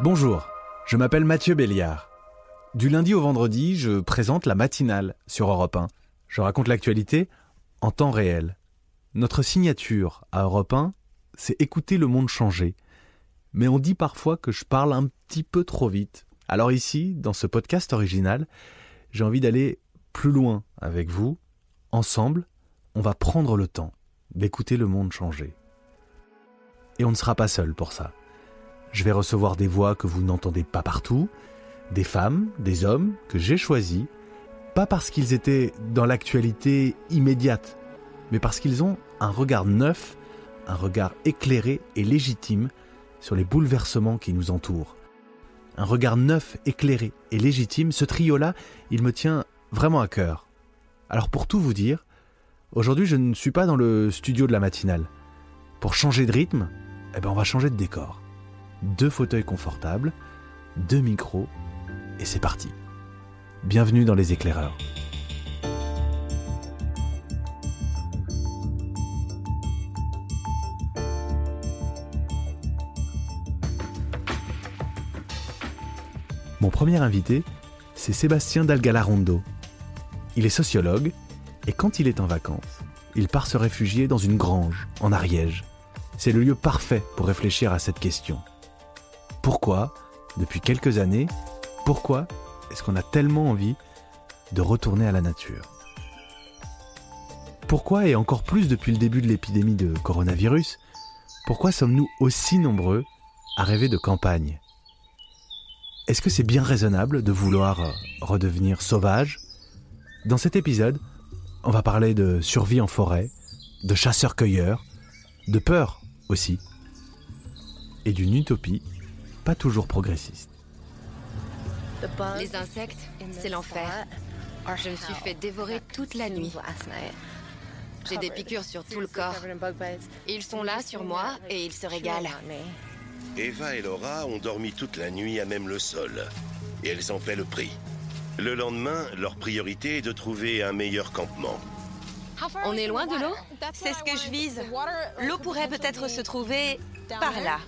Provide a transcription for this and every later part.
Bonjour, je m'appelle Mathieu Béliard. Du lundi au vendredi, je présente la matinale sur Europe 1. Je raconte l'actualité en temps réel. Notre signature à Europe 1, c'est écouter le monde changer. Mais on dit parfois que je parle un petit peu trop vite. Alors ici, dans ce podcast original, j'ai envie d'aller plus loin avec vous. Ensemble, on va prendre le temps d'écouter le monde changer. Et on ne sera pas seul pour ça. Je vais recevoir des voix que vous n'entendez pas partout, des femmes, des hommes que j'ai choisis, pas parce qu'ils étaient dans l'actualité immédiate, mais parce qu'ils ont un regard neuf, un regard éclairé et légitime sur les bouleversements qui nous entourent. Un regard neuf, éclairé et légitime, ce trio-là, il me tient vraiment à cœur. Alors pour tout vous dire, aujourd'hui je ne suis pas dans le studio de la matinale. Pour changer de rythme, eh ben on va changer de décor. Deux fauteuils confortables, deux micros, et c'est parti. Bienvenue dans les éclaireurs. Mon premier invité, c'est Sébastien Dalgalarondo. Il est sociologue et quand il est en vacances, il part se réfugier dans une grange en Ariège. C'est le lieu parfait pour réfléchir à cette question. Pourquoi, depuis quelques années, pourquoi est-ce qu'on a tellement envie de retourner à la nature? Pourquoi, et encore plus depuis le début de l'épidémie de coronavirus, pourquoi sommes-nous aussi nombreux à rêver de campagne? Est-ce que c'est bien raisonnable de vouloir redevenir sauvage? Dans cet épisode, on va parler de survie en forêt, de chasseurs-cueilleurs, de peur aussi, et d'une utopie pas toujours progressiste. Les insectes, c'est l'enfer. Je me suis fait dévorer toute la nuit. J'ai des piqûres sur tout le corps. Ils sont là sur moi et ils se régalent. Eva et Laura ont dormi toute la nuit à même le sol. Et elles en paient le prix. Le lendemain, leur priorité est de trouver un meilleur campement. On est loin de l'eau? C'est ce que je vise. L'eau pourrait peut-être se trouver par là.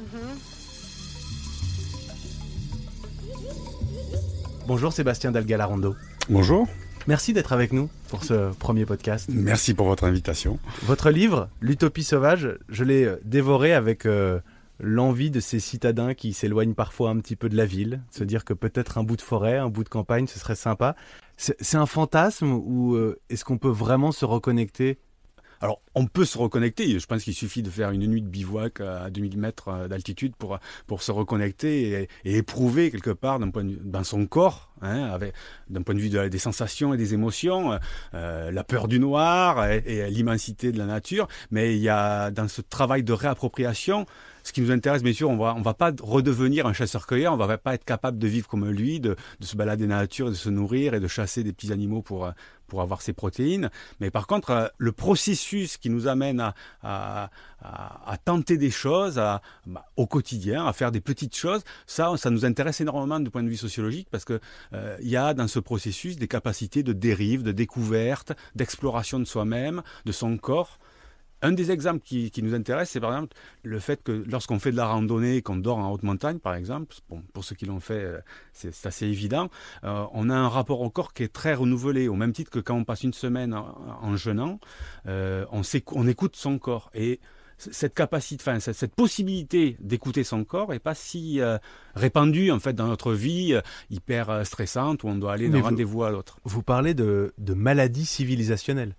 Bonjour Sébastien Dalgalarondo. Bonjour. Merci d'être avec nous pour ce premier podcast. Merci pour votre invitation. Votre livre, L'Utopie sauvage, je l'ai euh, dévoré avec euh, l'envie de ces citadins qui s'éloignent parfois un petit peu de la ville, se dire que peut-être un bout de forêt, un bout de campagne, ce serait sympa. C'est un fantasme ou euh, est-ce qu'on peut vraiment se reconnecter alors, on peut se reconnecter. Je pense qu'il suffit de faire une nuit de bivouac à 2000 mètres d'altitude pour, pour se reconnecter et, éprouver quelque part d'un point de, dans son corps, hein, d'un point de vue des sensations et des émotions, euh, la peur du noir et, et l'immensité de la nature. Mais il y a dans ce travail de réappropriation, ce qui nous intéresse, bien sûr, on va, on va pas redevenir un chasseur-cueilleur, on va pas être capable de vivre comme lui, de, se balader dans la nature, de se nourrir et de chasser des petits animaux pour, pour avoir ses protéines. Mais par contre, le processus qui nous amène à, tenter des choses bah, au quotidien, à faire des petites choses, ça, ça nous intéresse énormément du point de vue sociologique parce que euh, il y a dans ce processus des capacités de dérive, de découverte, d'exploration de soi-même, de son corps. Un des exemples qui, nous intéresse, c'est par exemple le fait que lorsqu'on fait de la randonnée, qu'on dort en haute montagne, par exemple, pour ceux qui l'ont fait, euh, c'est assez évident, euh, on a un rapport au corps qui est très renouvelé, au même titre que quand on passe une semaine en, jeûnant, euh, on, on écoute son corps. Et cette capacité, enfin, cette, possibilité d'écouter son corps n'est pas si répandue en fait dans notre vie hyper stressante où on doit aller d'un rendez-vous à l'autre. Vous parlez de, de maladie civilisationnelle.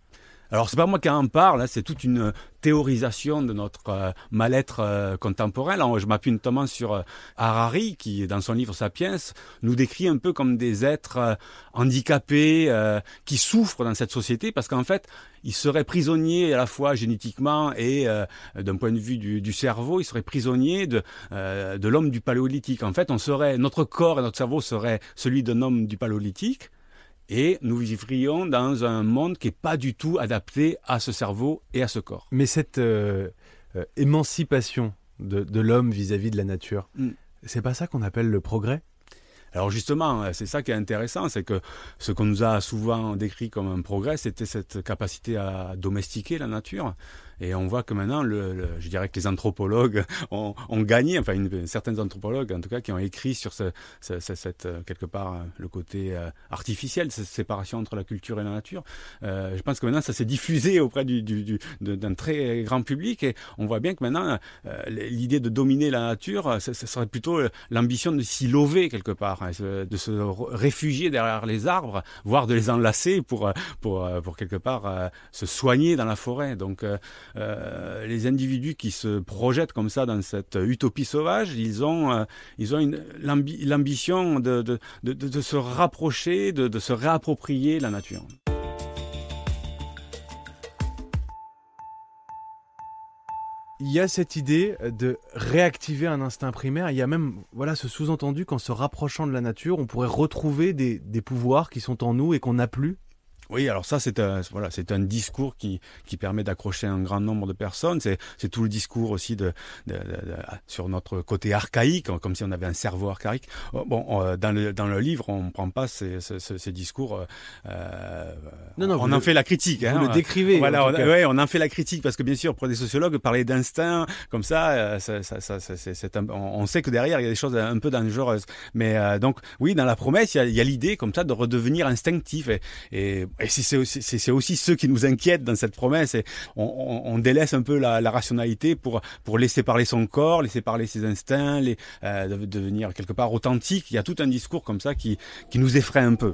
Alors c'est pas moi qui en parle, hein, c'est toute une théorisation de notre euh, mal-être euh, contemporain. Alors, je m'appuie notamment sur euh, Harari qui, dans son livre Sapiens, nous décrit un peu comme des êtres handicapés qui souffrent dans cette société parce qu'en fait, ils seraient prisonniers à la fois génétiquement et d'un point de vue du, du, cerveau, ils seraient prisonniers de, de l'homme du paléolithique. En fait, on serait, notre corps et notre cerveau seraient celui d'un homme du paléolithique et nous vivrions dans un monde qui n'est pas du tout adapté à ce cerveau et à ce corps. Mais cette euh, euh, émancipation de, l'homme vis-à-vis de la nature, mm. c'est pas ça qu'on appelle le progrès? Alors justement, c'est ça qui est intéressant, c'est que ce qu'on nous a souvent décrit comme un progrès, c'était cette capacité à domestiquer la nature. Et on voit que maintenant, le, je dirais que les anthropologues ont, ont gagné, enfin une, certains anthropologues en tout cas, qui ont écrit sur ce, cette, quelque part le côté artificiel, cette séparation entre la culture et la nature. je pense que maintenant, ça s'est diffusé auprès du, du, d'un très grand public et on voit bien que maintenant, l'idée de dominer la nature, ce serait plutôt l'ambition de s'y lover quelque part, hein, de se réfugier derrière les arbres, voire de les enlacer pour, pour, pour quelque part se soigner dans la forêt. Donc euh, les individus qui se projettent comme ça dans cette utopie sauvage, ils ont, euh, ils ont l'ambition de, de, de, se rapprocher, de, se réapproprier la nature. il y a cette idée de réactiver un instinct primaire. Il y a même voilà ce sous-entendu qu'en se rapprochant de la nature, on pourrait retrouver des, des pouvoirs qui sont en nous et qu'on n'a plus. Oui, alors ça, c'est un, voilà, c'est un discours qui, qui permet d'accrocher un grand nombre de personnes. C'est, c'est tout le discours aussi de, de, de, sur notre côté archaïque, comme si on avait un cerveau archaïque. Oh, bon, dans le, dans le livre, on ne prend pas ces, ces, ces discours. Euh, non, non, on en fait la critique. Vous hein, le décrivez. Voilà, on, ouais, on en fait la critique parce que bien sûr, pour des sociologues, parler d'instinct comme ça, euh, ça, ça, ça c'est, un, on sait que derrière, il y a des choses un peu dangereuses. Mais euh, donc, oui, dans la promesse, il y a, il y a l'idée comme ça de redevenir instinctif et, et et c'est aussi, c'est aussi ceux qui nous inquiètent dans cette promesse. Et on, délaisse un peu la, la, rationalité pour, pour laisser parler son corps, laisser parler ses instincts, euh, devenir quelque part authentique. Il y a tout un discours comme ça qui, qui nous effraie un peu.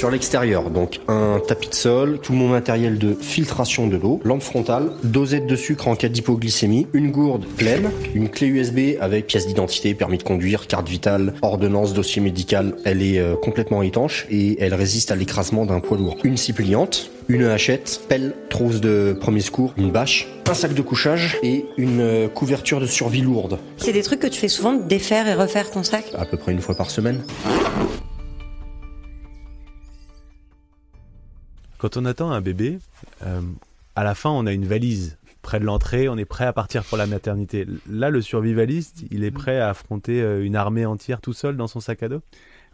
Sur l'extérieur, donc un tapis de sol, tout mon matériel de filtration de l'eau, lampe frontale, dosette de sucre en cas d'hypoglycémie, une gourde pleine, une clé USB avec pièce d'identité, permis de conduire, carte vitale, ordonnance, dossier médical. Elle est euh, complètement étanche et elle résiste à l'écrasement d'un poids lourd. Une scie pliante, une hachette, pelle, trousse de premier secours, une bâche, un sac de couchage et une euh, couverture de survie lourde. C'est des trucs que tu fais souvent, défaire et refaire ton sac? À peu près une fois par semaine. Quand on attend un bébé, euh, à la fin, on a une valise près de l'entrée, on est prêt à partir pour la maternité. Là, le survivaliste, il est prêt à affronter euh, une armée entière tout seul dans son sac à dos?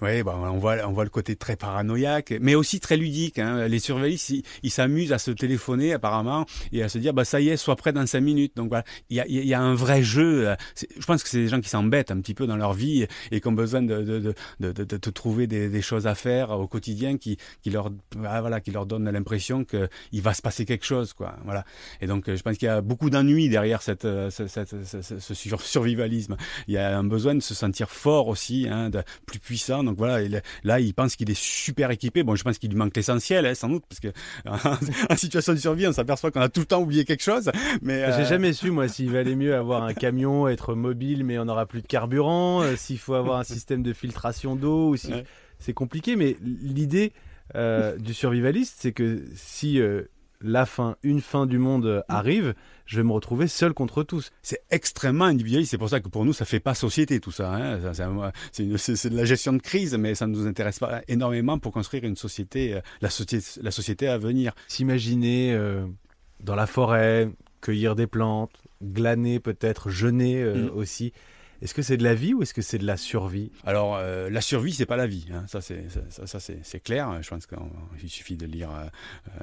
Oui, bah, on voit on voit le côté très paranoïaque, mais aussi très ludique. Hein. Les surveillistes, ils s'amusent à se téléphoner apparemment et à se dire bah ça y est, sois prêt dans cinq minutes. Donc voilà, il y a, y a un vrai jeu. Je pense que c'est des gens qui s'embêtent un petit peu dans leur vie et qui ont besoin de de, de, de, de trouver des, choses à faire au quotidien qui qui leur ah, voilà qui leur donnent l'impression que il va se passer quelque chose quoi. Voilà. Et donc je pense qu'il y a beaucoup d'ennuis derrière cette, cette, cette, ce survivalisme. Il y a un besoin de se sentir fort aussi, hein, de, plus puissant donc voilà, là, il pense qu'il est super équipé. Bon, je pense qu'il lui manque l'essentiel, hein, sans doute, parce que en situation de survie, on s'aperçoit qu'on a tout le temps oublié quelque chose. Mais j'ai euh, jamais su moi s'il valait mieux avoir un camion, être mobile, mais on n'aura plus de carburant. Euh, s'il faut avoir un système de filtration d'eau, ou si... c'est compliqué. Mais l'idée euh, du survivaliste, c'est que si la fin, une fin du monde arrive, je vais me retrouver seul contre tous. C'est extrêmement individualiste. C'est pour ça que pour nous, ça fait pas société tout ça. Hein. C'est de la gestion de crise, mais ça ne nous intéresse pas énormément pour construire une société, euh, la société, la société à venir. S'imaginer euh, dans la forêt, cueillir des plantes, glaner peut-être, jeûner euh, mm. aussi. Est-ce que c'est de la vie ou est-ce que c'est de la survie? Alors, euh, la survie, c'est pas la vie. Hein. Ça, c'est ça, c'est clair. Je pense qu'il suffit de lire euh,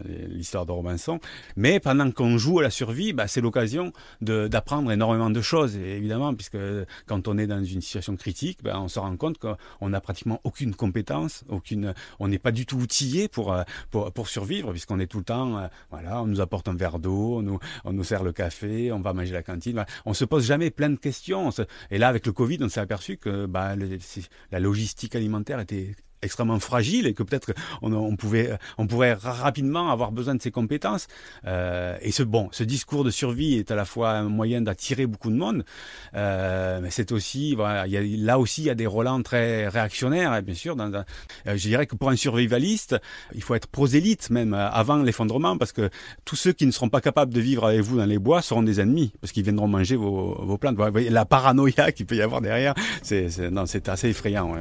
euh, l'histoire de Robinson. Mais pendant qu'on joue à la survie, bah, c'est l'occasion d'apprendre énormément de choses. Évidemment, puisque quand on est dans une situation critique, bah, on se rend compte qu'on n'a pratiquement aucune compétence, aucune, on n'est pas du tout outillé pour, pour, pour survivre, puisqu'on est tout le temps, voilà, on nous apporte un verre d'eau, on nous, on nous sert le café, on va manger la cantine. On se pose jamais plein de questions. Avec le Covid, on s'est aperçu que bah, la logistique alimentaire était extrêmement fragile et que peut-être on, pouvait, on pourrait rapidement avoir besoin de ces compétences. Euh, et ce bon, ce discours de survie est à la fois un moyen d'attirer beaucoup de monde, euh, mais c'est aussi, voilà, là aussi, il y a des relents très réactionnaires, hein, bien sûr. Euh, je dirais que pour un survivaliste, il faut être prosélyte même avant l'effondrement, parce que tous ceux qui ne seront pas capables de vivre avec vous dans les bois seront des ennemis, parce qu'ils viendront manger vos, plantes. La paranoïa qu'il peut y avoir derrière, c'est assez effrayant.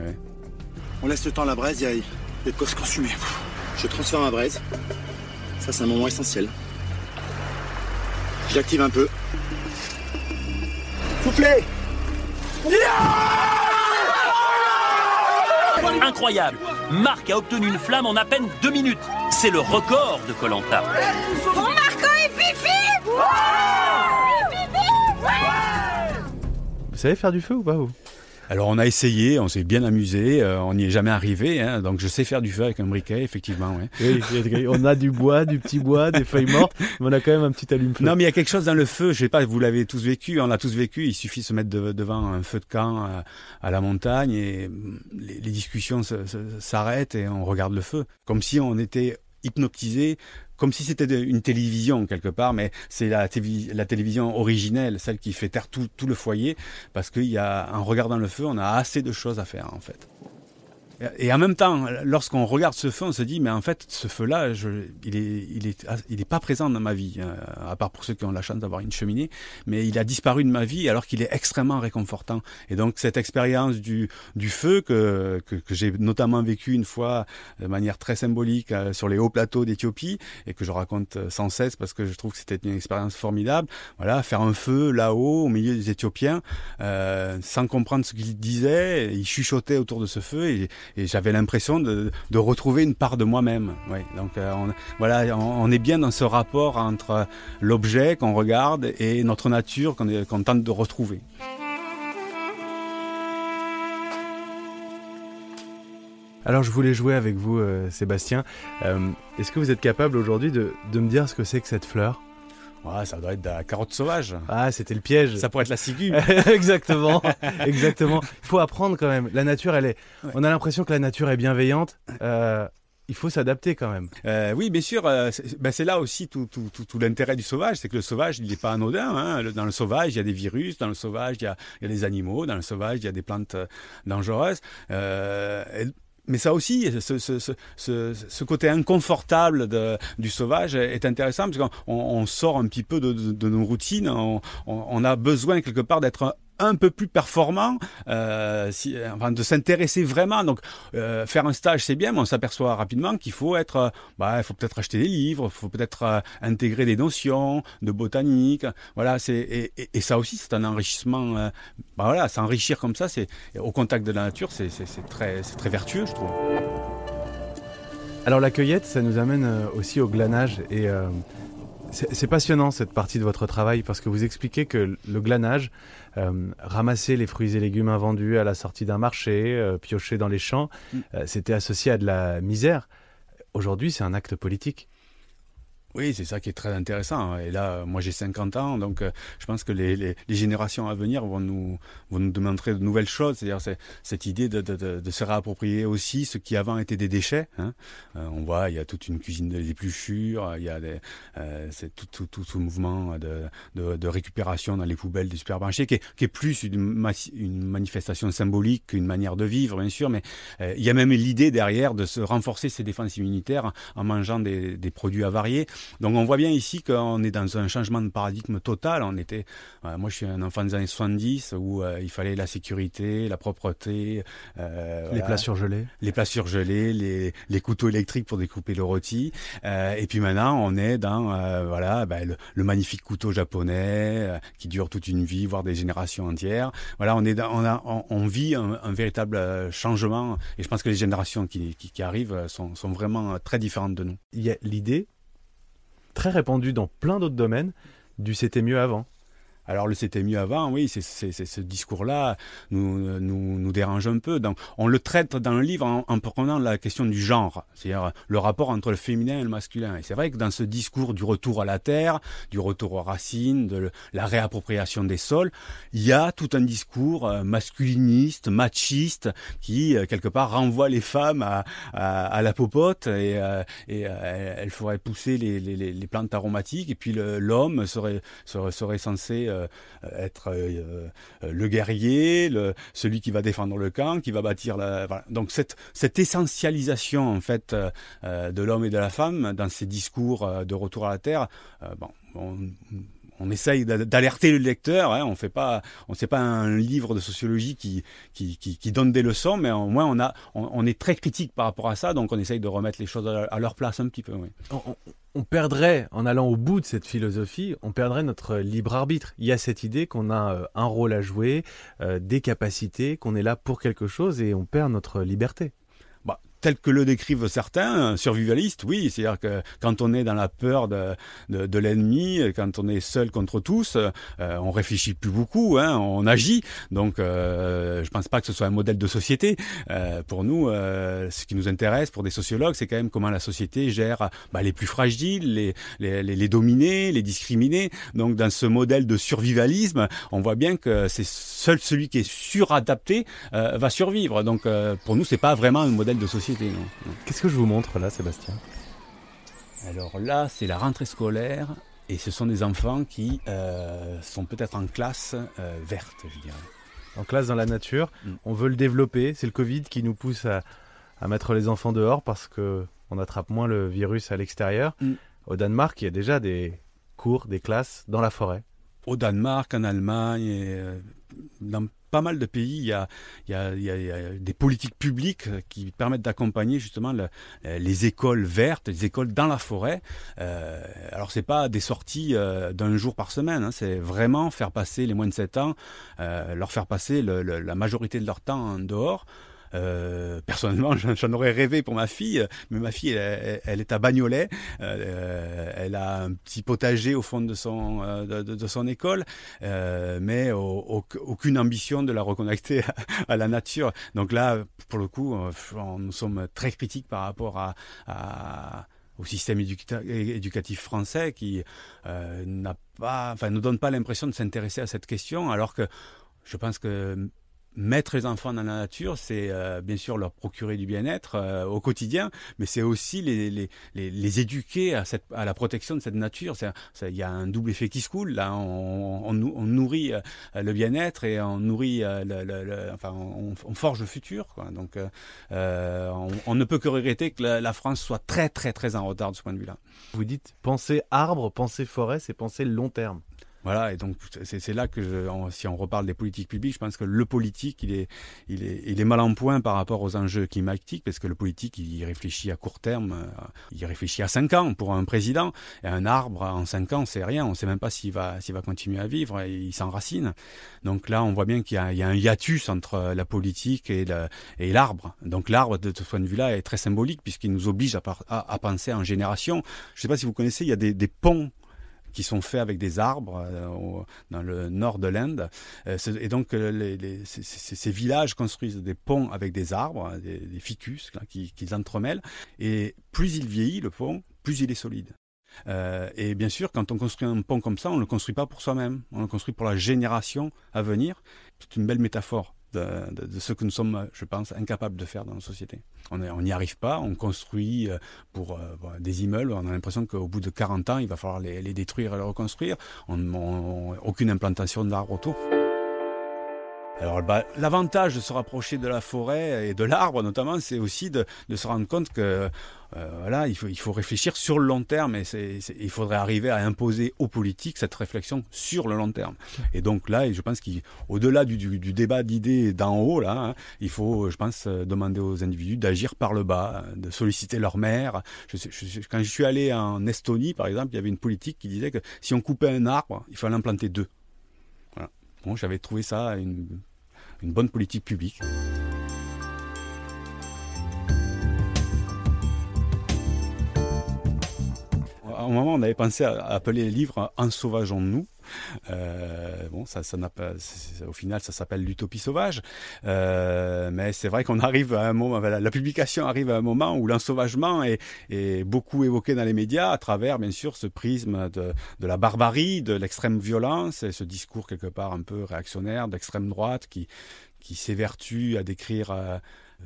On laisse le temps à la braise, il y, a de quoi se consumer. Je transfère ma braise. Ça, c'est un moment essentiel. J'active un peu. Soufflez Incroyable Marc a obtenu une flamme en à peine deux minutes. c'est le record de Colanta. Bon Marco et Fifi Vous savez faire du feu ou pas vous? Alors on a essayé, on s'est bien amusé, euh, on n'y est jamais arrivé, hein, donc je sais faire du feu avec un briquet, effectivement. ouais. Oui, on a du bois, du petit bois, des feuilles mortes, mais on a quand même un petit allume-feu. Non mais il y a quelque chose dans le feu, je sais pas, vous l'avez tous vécu, on l'a tous vécu, il suffit de se mettre de- devant un feu de camp à la montagne et mm, les, les discussions s'arrêtent et on regarde le feu, comme si on était hypnotisé, comme si c'était une télévision quelque part, mais c'est la, la télévision originelle, celle qui fait taire tout, le foyer, parce qu'il en regardant le feu, on a assez de choses à faire en fait. Et en même temps, lorsqu'on regarde ce feu, on se dit, mais en fait, ce feu-là, il est, il est, il est pas présent dans ma vie, euh, à part pour ceux qui ont la chance d'avoir une cheminée, mais il a disparu de ma vie alors qu'il est extrêmement réconfortant. Et donc, cette expérience du, du feu que, que, que j'ai notamment vécu une fois de manière très symbolique euh, sur les hauts plateaux d'Éthiopie et que je raconte euh, sans cesse parce que je trouve que c'était une expérience formidable. Voilà, faire un feu là-haut au milieu des Éthiopiens, euh, sans comprendre ce qu'ils disaient, ils chuchotaient autour de ce feu et, et j'avais l'impression de, de retrouver une part de moi-même. Donc euh, on, voilà, on, est bien dans ce rapport entre l'objet qu'on regarde et notre nature qu'on tente de retrouver. Alors je voulais jouer avec vous, euh, Sébastien. Euh, Est-ce que vous êtes capable aujourd'hui de, de me dire ce que c'est que cette fleur? Ouais, ça doit être de la carotte sauvage. Ah, c'était le piège. Ça pourrait être la ciguë. exactement, exactement. Il faut apprendre quand même. La nature, elle est. On a l'impression que la nature est bienveillante. Euh, il faut s'adapter quand même. Euh, oui, bien sûr. euh, c'est ben, c'est là aussi tout, tout, tout, tout l'intérêt du sauvage, c'est que le sauvage, il n'est pas anodin. Hein. Le- Dans le sauvage, il y a des virus. Dans le sauvage, il y a, il y a des animaux. Dans le sauvage, il y a des plantes dangereuses. Euh, mais ça aussi, ce, côté inconfortable du sauvage est intéressant parce qu'on on, on sort un petit peu de, nos routines. On a besoin quelque part d'être un peu plus performant, euh, si, enfin, de s'intéresser vraiment. Donc, euh, faire un stage, c'est bien, mais on s'aperçoit rapidement qu'il faut être, euh, bah, il faut peut-être acheter des livres, il faut peut-être euh, intégrer des notions de botanique. Voilà, c'est et, ça aussi, c'est un enrichissement. euh, bah voilà, s'enrichir comme ça, c'est au contact de la nature, c'est très, c'est très vertueux, je trouve. Alors la cueillette, ça nous amène euh, aussi au glanage et euh, c'est passionnant cette partie de votre travail parce que vous expliquez que le glanage, euh, ramasser les fruits et légumes invendus à la sortie d'un marché, euh, piocher dans les champs, Mm. euh, c'était associé à de la misère. Aujourd'hui, c'est un acte politique. Oui, c'est ça qui est très intéressant. Et là, moi j'ai 50 ans, donc euh, je pense que les, les, les générations à venir vont nous, vont nous demander de nouvelles choses. C'est-à-dire c'est- cette idée de, de, de, de se réapproprier aussi ce qui avant était des déchets. Hein. Euh, on voit, il y a toute une cuisine de l'épluchure, il y a des, euh, tout, tout, tout ce mouvement de, de, récupération dans les poubelles des supermarchés qui est, qui est plus une, une manifestation symbolique qu'une manière de vivre, bien sûr, mais euh, il y a même l'idée derrière de se renforcer ses défenses immunitaires en mangeant des, des produits avariés. Donc on voit bien ici qu'on est dans un changement de paradigme total. On était, euh, moi je suis un enfant des années 70 où euh, il fallait la sécurité, la propreté, euh, Les voilà, plats surgelés. les plats surgelés, les, les couteaux électriques pour découper le rôti. Et puis maintenant on est dans voilà ben, le, le magnifique couteau japonais qui dure toute une vie, voire des générations entières. Voilà, on est dans, on, a, on, on vit un, un véritable changement. Et je pense que les générations qui, qui, qui arrivent sont, sont vraiment très différentes de nous. Il y a l'idée, très répandue dans plein d'autres domaines, du c'était mieux avant. Alors le c'était mieux avant, oui, c'est, ce discours-là nous, nous, nous dérange un peu. Donc, on le traite dans le livre en, en prenant la question du genre, c'est-à-dire le rapport entre le féminin et le masculin. Et c'est vrai que dans ce discours du retour à la terre, du retour aux racines, de la réappropriation des sols, il y a tout un discours euh, masculiniste, machiste, qui euh, quelque part renvoie les femmes à, à, à la popote et, euh, et euh, elles feraient pousser les, les, les plantes aromatiques et puis l'homme serait, serait, serait censé euh, être euh, euh, le guerrier, celui qui va défendre le camp, qui va bâtir la. Donc cette, essentialisation en fait de l'homme et de la femme dans ces discours de retour à la terre, bon, on, on essaye d'a- d'alerter le lecteur. Hein, on fait pas, on c'est pas un livre de sociologie qui, qui, qui, donne des leçons, mais au moins on a, on, est très critique par rapport à ça, donc on essaye de remettre les choses à, leur place un petit peu. On, perdrait, en allant au bout de cette philosophie, on perdrait notre libre arbitre. Il y a cette idée qu'on a euh, un rôle à jouer, euh, des capacités, qu'on est là pour quelque chose et on perd notre liberté. Tel que le décrivent certains, survivalistes, oui, c'est-à-dire que quand on est dans la peur de, de, l'ennemi, quand on est seul contre tous, euh, on réfléchit plus beaucoup, hein, on agit. Donc, euh, je pense pas que ce soit un modèle de société. Euh, pour nous, euh, ce qui nous intéresse, pour des sociologues, c'est quand même comment la société gère bah, les plus fragiles, les, les, les, les dominés, les discriminés. Donc, dans ce modèle de survivalisme, on voit bien que c'est seul celui qui est suradapté euh, va survivre. Donc, pour nous, c'est pas vraiment un modèle de société. Qu'est-ce que je vous montre là, Sébastien? Alors là, c'est la rentrée scolaire et ce sont des enfants qui euh, sont peut-être en classe euh, verte, je dirais. En classe dans la nature. Mm. On veut le développer. C'est le Covid qui nous pousse à, mettre les enfants dehors parce qu'on attrape moins le virus à l'extérieur. Mm. Au Danemark, il y a déjà des cours, des classes dans la forêt. Au Danemark, en Allemagne, euh, dans pas mal de pays, il y a, des politiques publiques qui permettent d'accompagner justement les écoles vertes, les écoles dans la forêt. Euh, alors c'est pas des sorties euh, d'un jour par semaine, hein, c'est vraiment faire passer les moins de 7 ans, euh, leur faire passer la majorité de leur temps en dehors. Euh, personnellement, j'en aurais rêvé pour ma fille, mais ma fille, elle, est à Bagnolet. Euh, elle a un petit potager au fond de son, euh, de, son école, mais aucune ambition de la reconnecter à, la nature. Donc là, pour le coup, nous sommes très critiques par rapport au système éducatif français qui n'a pas, enfin, nous donne pas l'impression de s'intéresser à cette question, alors que je pense que mettre les enfants dans la nature, c'est euh, bien sûr leur procurer du bien-être euh, au quotidien, mais c'est aussi les, éduquer à, la protection de cette nature. Il y a un double effet qui se coule. Là, on, nourrit euh, le bien-être et on nourrit, enfin, on, forge le futur. Donc, on, ne peut que regretter que la, la, France soit très, très, très en retard de ce point de vue-là. Vous dites penser arbre, penser forêt, c'est penser long terme. Voilà, et donc c'est là que je, si on reparle des politiques publiques, je pense que le politique, il est, il est, il est mal en point par rapport aux enjeux climatiques, parce que le politique, il réfléchit à court terme, euh, il réfléchit à 5 ans pour un président, et un arbre en 5 ans, c'est rien, on ne sait même pas s'il va, va continuer à vivre, et il s'enracine. Donc là, on voit bien qu'il y, y, a un hiatus entre la politique et l'arbre. Donc l'arbre, de ce point de vue-là, est très symbolique, puisqu'il nous oblige à, à, à, penser en génération. Je ne sais pas si vous connaissez, il y a des, des ponts qui sont faits avec des arbres euh, dans le nord de l'Inde. Euh, et donc, euh, ces, villages construisent des ponts avec des arbres, des, ficus qu'ils qui entremêlent. Et plus il vieillit, le pont, plus il est solide. et bien sûr, quand on construit un pont comme ça, on ne le construit pas pour soi-même, on le construit pour la génération à venir. C'est une belle métaphore de, ce que nous sommes, je pense, incapables de faire dans nos sociétés. On n'y arrive pas, on construit euh, pour euh, des immeubles, on a l'impression qu'au bout de 40 ans, il va falloir les, détruire et les reconstruire. On n'a aucune implantation d'arbres autour. Alors bah, l'avantage de se rapprocher de la forêt et de l'arbre notamment, c'est aussi de, de, se rendre compte que euh, voilà, il faut, il faut réfléchir sur le long terme et il faudrait arriver à imposer aux politiques cette réflexion sur le long terme. Et donc là, je pense qu'au-delà du, du, du, débat d'idées d'en haut, là, hein, il faut, je pense, demander aux individus d'agir par le bas, de solliciter leur maire. Je, je, quand je suis allé en Estonie, par exemple, il y avait une politique qui disait que si on coupait un arbre, il fallait en planter deux. J'avais trouvé ça une bonne politique publique. Un moment, on avait pensé à appeler les livres Ensauvageons-nous. Euh, bon, ça, n'a pas, au final, ça s'appelle l'utopie sauvage. Euh, mais c'est vrai qu'on arrive à un moment, la, publication arrive à un moment où l'ensauvagement est, beaucoup évoqué dans les médias à travers, bien sûr, ce prisme de, la barbarie, de l'extrême violence et ce discours quelque part un peu réactionnaire d'extrême droite qui, qui s'évertue à décrire euh,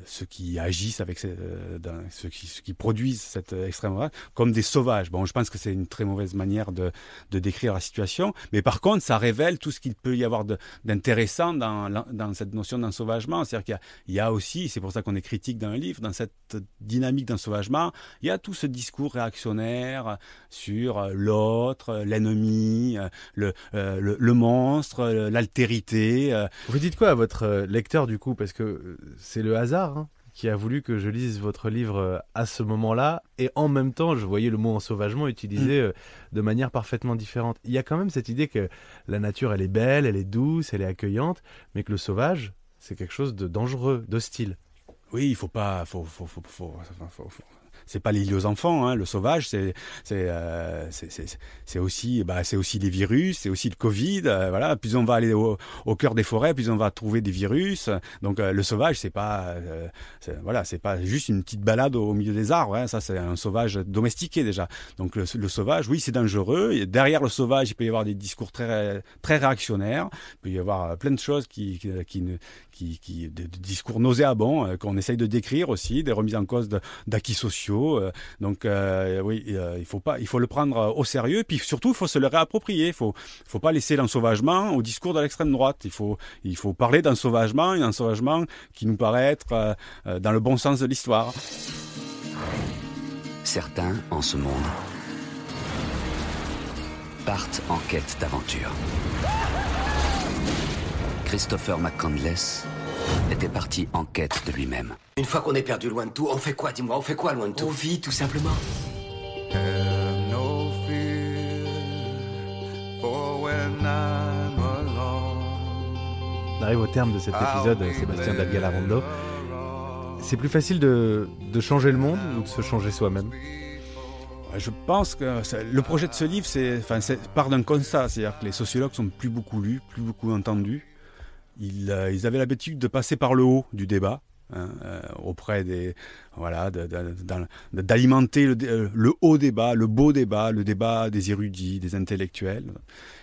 ceux qui agissent avec euh, ceux, qui, produisent cette extrême droite comme des sauvages. Bon, je pense que c'est une très mauvaise manière de, de, décrire la situation, mais par contre, ça révèle tout ce qu'il peut y avoir d'intéressant dans, dans, cette notion d'ensauvagement. C'est-à-dire qu'il y, a aussi, c'est pour ça qu'on est critique dans le livre, dans cette dynamique d'ensauvagement, il y a tout ce discours réactionnaire sur l'autre, l'ennemi, le, euh, le, le, monstre, l'altérité. Vous dites quoi à votre lecteur du coup? Parce que c'est le hasard Hein, qui a voulu que je lise votre livre euh, à ce moment-là, et en même temps, je voyais le mot ensauvagement utilisé mm. euh, de manière parfaitement différente. Il y a quand même cette idée que la nature, elle est belle, elle est douce, elle est accueillante, mais que le sauvage, c'est quelque chose de dangereux, d'hostile. Oui, il faut pas, faut, faut, faut, faut, faut c'est pas lié aux enfants. Hein. Le sauvage, c'est euh, c'est aussi bah, c'est aussi des virus, c'est aussi le Covid. Euh, voilà, plus on va aller au, cœur des forêts, plus on va trouver des virus. Donc euh, le sauvage, c'est pas euh, voilà, c'est pas juste une petite balade au, milieu des arbres. Hein. Ça, c'est un sauvage domestiqué déjà. Donc le, sauvage, oui, c'est dangereux. Derrière le sauvage, il peut y avoir des discours très très réactionnaires. Il peut y avoir plein de choses qui, qui, qui des discours nauséabonds qu'on essaye de décrire aussi, des remises en cause d'acquis sociaux euh, donc euh, oui, euh, il faut pas, il faut le prendre au sérieux. Puis surtout, il faut se le réapproprier. Il faut, faut pas laisser l'ensauvagement au discours de l'extrême droite. Il faut, il faut parler d'ensauvagement, un ensauvagement qui nous paraît être dans le bon sens de l'histoire. Certains, en ce monde, partent en quête d'aventure. Christopher McCandless était parti en quête de lui-même. Une fois qu'on est perdu loin de tout, on fait quoi Dis-moi, on fait quoi loin de tout? On vit, tout simplement. On arrive au terme de cet épisode, Sébastien Dalgalarondo. C'est plus facile de, de changer le monde ou de se changer soi-même? Je pense que le projet de ce livre, c'est, enfin, part d'un constat, c'est-à-dire que les sociologues sont plus beaucoup lus, plus beaucoup entendus. Euh, ils, avaient l'habitude de passer par le haut du débat. Hein, euh, auprès des voilà d'alimenter le, euh, le, haut débat le beau débat le débat des érudits des intellectuels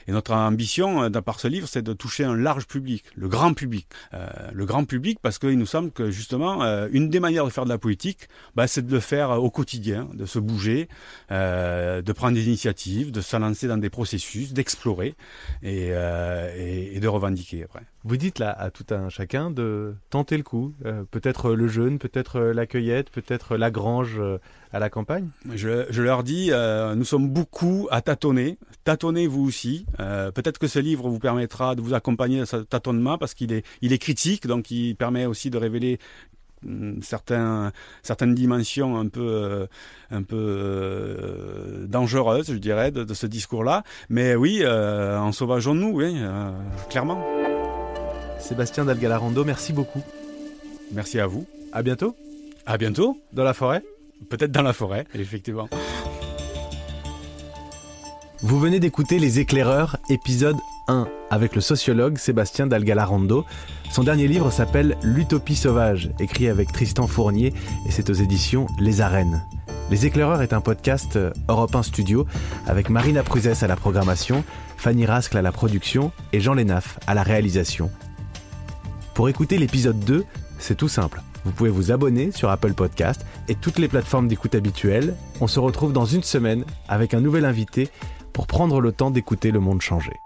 et notre ambition, euh, par ce livre, c'est de toucher un large public, le grand public. Euh, le grand public, parce qu'il nous semble que justement, une des manières de faire de la politique, bah, c'est de le faire au quotidien, de se bouger, de prendre des initiatives, de se lancer dans des processus, d'explorer et, et, de revendiquer après. Vous dites là à tout un chacun de tenter le coup, peut-être le jeûne, peut-être la cueillette, peut-être la grange à la campagne? Je, je, leur dis, euh, nous sommes beaucoup à tâtonner. Tâtonnez vous aussi. Euh, Peut-être que ce livre vous permettra de vous accompagner dans ce tâtonnement parce qu'il est, il est critique, donc il permet aussi de révéler hum, certains, certaines dimensions un peu, euh, un peu euh, dangereuses, je dirais, de, de ce discours-là. Mais oui, euh, en sauvageons-nous, oui, clairement. Sébastien Dalgalarando, merci beaucoup. Merci à vous. À bientôt. À bientôt. Dans la forêt Peut-être dans la forêt, effectivement. Vous venez d'écouter Les Éclaireurs, épisode 1, avec le sociologue Sébastien Dalgalarando. Son dernier livre s'appelle L'Utopie sauvage, écrit avec Tristan Fournier, et c'est aux éditions Les Arènes. Les Éclaireurs est un podcast Europe 1 Studio, avec Marina Pruzès à la programmation, Fanny Rascle à la production et Jean Lénaf à la réalisation. Pour écouter l'épisode 2, c'est tout simple. Vous pouvez vous abonner sur Apple Podcast et toutes les plateformes d'écoute habituelles. On se retrouve dans une semaine avec un nouvel invité pour prendre le temps d'écouter le monde changer.